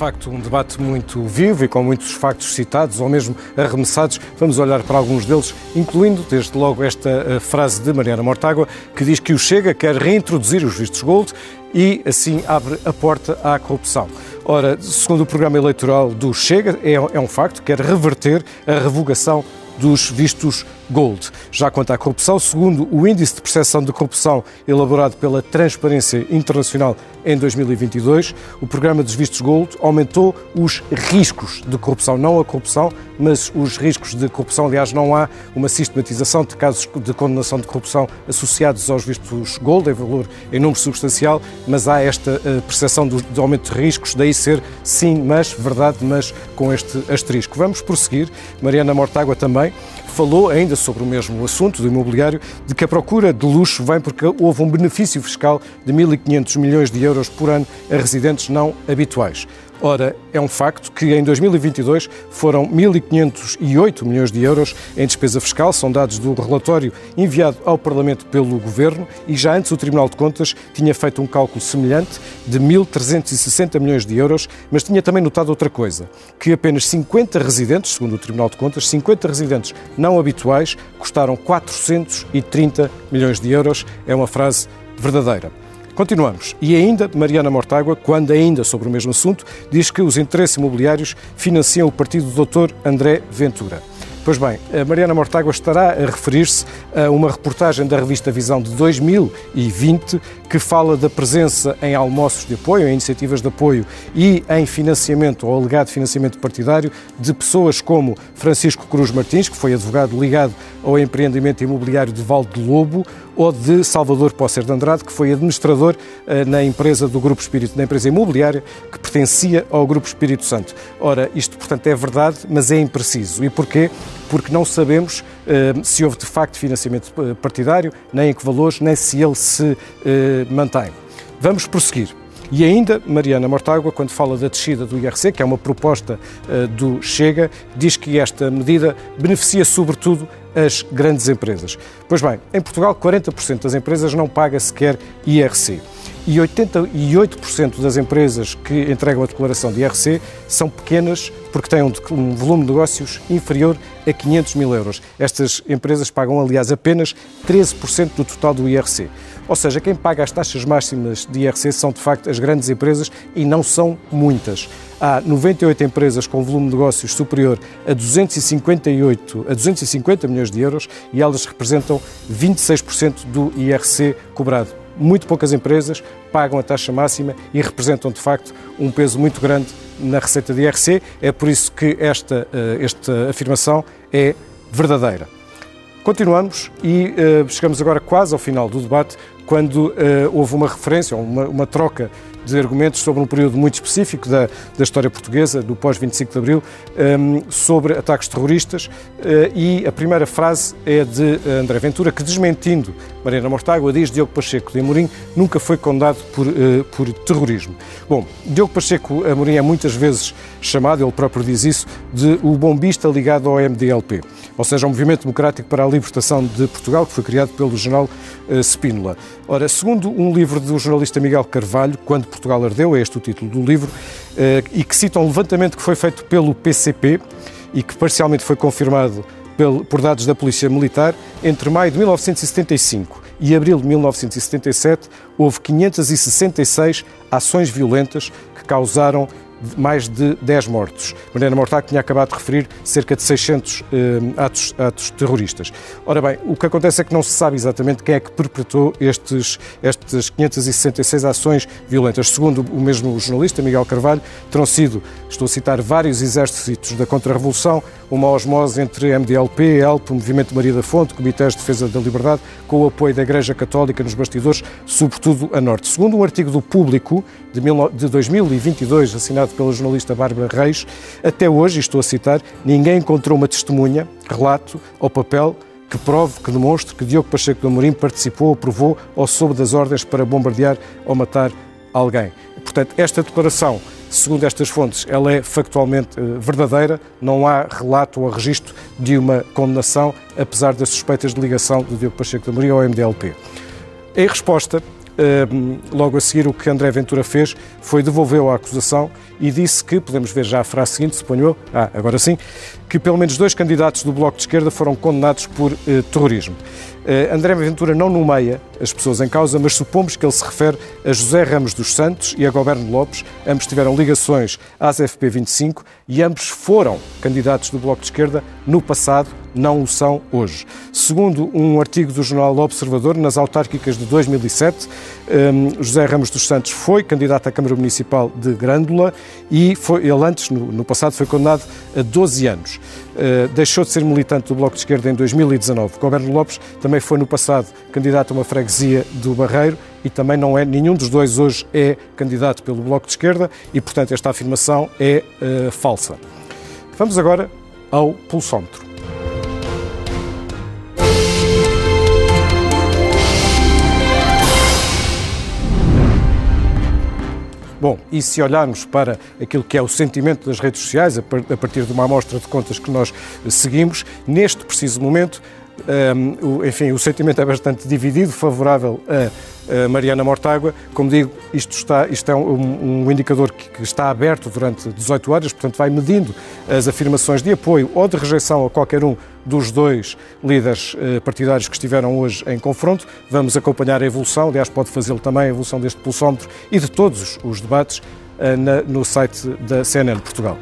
facto, um debate muito vivo e com muitos factos citados ou mesmo arremessados. Vamos olhar para alguns deles, incluindo, desde logo, esta eh, frase de Mariana Mortágua, que diz que o Chega quer reintroduzir os vistos gold e, assim, abre a porta à corrupção. Ora, segundo o programa eleitoral do Chega, é, é um facto, quer reverter a revogação dos vistos Gold. Já quanto à corrupção, segundo o índice de percepção de corrupção elaborado pela Transparência Internacional em 2022, o programa dos vistos Gold aumentou os riscos de corrupção, não a corrupção, mas os riscos de corrupção. Aliás, não há uma sistematização de casos de condenação de corrupção associados aos vistos Gold, em valor, em número substancial, mas há esta eh, percepção do, de aumento de riscos, daí ser sim, mas, verdade, mas com este asterisco. Vamos prosseguir. Mariana Mortágua também falou ainda sobre o mesmo assunto do imobiliário, de que a procura de luxo vem porque houve um benefício fiscal de 1.500 milhões de euros por ano a residentes não habituais. Ora, é um facto que em 2022 foram 1.508 milhões de euros em despesa fiscal, são dados do relatório enviado ao Parlamento pelo Governo e já antes o Tribunal de Contas tinha feito um cálculo semelhante de 1.360 milhões de euros, mas tinha também notado outra coisa, que apenas 50 residentes, segundo o Tribunal de Contas, 50 residentes não habituais custaram 430 milhões de euros. É uma frase verdadeira. Continuamos. E ainda, Mariana Mortágua, quando ainda sobre o mesmo assunto, diz que os interesses imobiliários financiam o partido do Dr. André Ventura. Pois bem, a Mariana Mortágua estará a referir-se a uma reportagem da revista Visão de 2020 que fala da presença em almoços de apoio, em iniciativas de apoio e em financiamento ou alegado financiamento partidário de pessoas como Francisco Cruz Martins, que foi advogado ligado ao empreendimento imobiliário de Valde de Lobo, ou de Salvador Pócer de Andrade, que foi administrador eh, na empresa do Grupo Espírito, na empresa imobiliária que pertencia ao Grupo Espírito Santo. Ora, isto, portanto, é verdade, mas é impreciso. E porquê? Porque não sabemos eh, se houve de facto financiamento eh, partidário, nem em que valores, nem se ele se mantém. Vamos prosseguir. E ainda, Mariana Mortágua, quando fala da descida do IRC, que é uma proposta uh, do Chega, diz que esta medida beneficia sobretudo as grandes empresas. Pois bem, em Portugal, 40% das empresas não paga sequer IRC. E 88% das empresas que entregam a declaração de IRC são pequenas porque têm um, um volume de negócios inferior a 500 mil euros. Estas empresas pagam, aliás, apenas 13% do total do IRC. Ou seja, quem paga as taxas máximas de IRC são, de facto, as grandes empresas e não são muitas há 98 empresas com volume de negócios superior a 258 a 250 milhões de euros e elas representam 26% do IRC cobrado. Muito poucas empresas pagam a taxa máxima e representam, de facto, um peso muito grande na receita de IRC. É por isso que esta, eh, esta afirmação é verdadeira. Continuamos e uh, chegamos agora quase ao final do debate, quando uh, houve uma referência, uma, uma troca de argumentos sobre um período muito específico da, da história portuguesa, do pós-25 de Abril, um, sobre ataques terroristas. Uh, e a primeira frase é de André Ventura, que desmentindo Mariana Mortágua, diz Diogo Pacheco de Amorim nunca foi condenado por, uh, por terrorismo. Bom, Diogo Pacheco Amorim é muitas vezes chamado, ele próprio diz isso, de o bombista ligado ao MDLP, ou seja, ao Movimento Democrático para a Libertação de Portugal, que foi criado pelo uh, Spínola. Ora, segundo um livro do jornalista Miguel Carvalho, Quando Portugal Ardeu, é este o título do livro, uh, e que cita um levantamento que foi feito pelo PCP e que parcialmente foi confirmado por dados da Polícia Militar, entre maio de 1975 e abril de 1977, houve 566 ações violentas que causaram mais de 10 mortos. Mariana Mortágua tinha acabado de referir cerca de 600 eh, atos, atos terroristas. Ora bem, o que acontece é que não se sabe exatamente quem é que perpetrou estes, estas 566 ações violentas. Segundo o mesmo jornalista, Miguel Carvalho, terão sido, estou a citar, vários exércitos da Contra-Revolução, uma osmose entre MDLP, ELP, Movimento Maria da Fonte, Comitês de Defesa da Liberdade, com o apoio da Igreja Católica nos bastidores, sobretudo a norte. Segundo um artigo do Público de 2022, assinado pela jornalista Bárbara Reis, até hoje, estou a citar, ninguém encontrou uma testemunha, relato ou papel que prove, que demonstre que Diogo Pacheco de Amorim participou, aprovou ou soube das ordens para bombardear ou matar alguém. Portanto, esta declaração segundo estas fontes, ela é factualmente eh, verdadeira, não há relato ou registro de uma condenação, apesar das suspeitas de ligação do Diogo Pacheco de Amorim ao MDLP. Em resposta, logo a seguir, o que André Ventura fez foi devolveu a acusação e disse que, podemos ver já a frase seguinte, suponho eu, ah, agora sim, que pelo menos dois candidatos do Bloco de Esquerda foram condenados por eh, terrorismo. Eh, André Ventura não nomeia as pessoas em causa, mas supomos que ele se refere a José Ramos dos Santos e a Goberno Lopes. Ambos tiveram ligações às FP25 e ambos foram candidatos do Bloco de Esquerda no passado, não o são hoje. Segundo um artigo do jornal Observador, nas autárquicas de 2007, eh, José Ramos dos Santos foi candidato à Câmara Municipal de Grândola e foi, ele antes, no, passado, foi condenado a 12 anos. Uh, deixou de ser militante do Bloco de Esquerda em 2019. Goberno Lopes também foi no passado candidato a uma freguesia do Barreiro e também não é, nenhum dos dois hoje é candidato pelo Bloco de Esquerda e, portanto, esta afirmação é uh, falsa. Vamos agora ao pulsómetro. Bom, e se olharmos para aquilo que é o sentimento das redes sociais, a partir de uma amostra de contas que nós seguimos, neste preciso momento, um, enfim, o sentimento é bastante dividido, favorável a Mariana Mortágua. Como digo, isto, está, isto é um, um indicador que, que, está aberto durante 18 horas, portanto, vai medindo as afirmações de apoio ou de rejeição a qualquer um dos dois líderes uh, partidários que estiveram hoje em confronto. Vamos acompanhar a evolução, aliás, pode fazê-lo também, a evolução deste pulsómetro e de todos os debates uh, na, no site da CNN Portugal.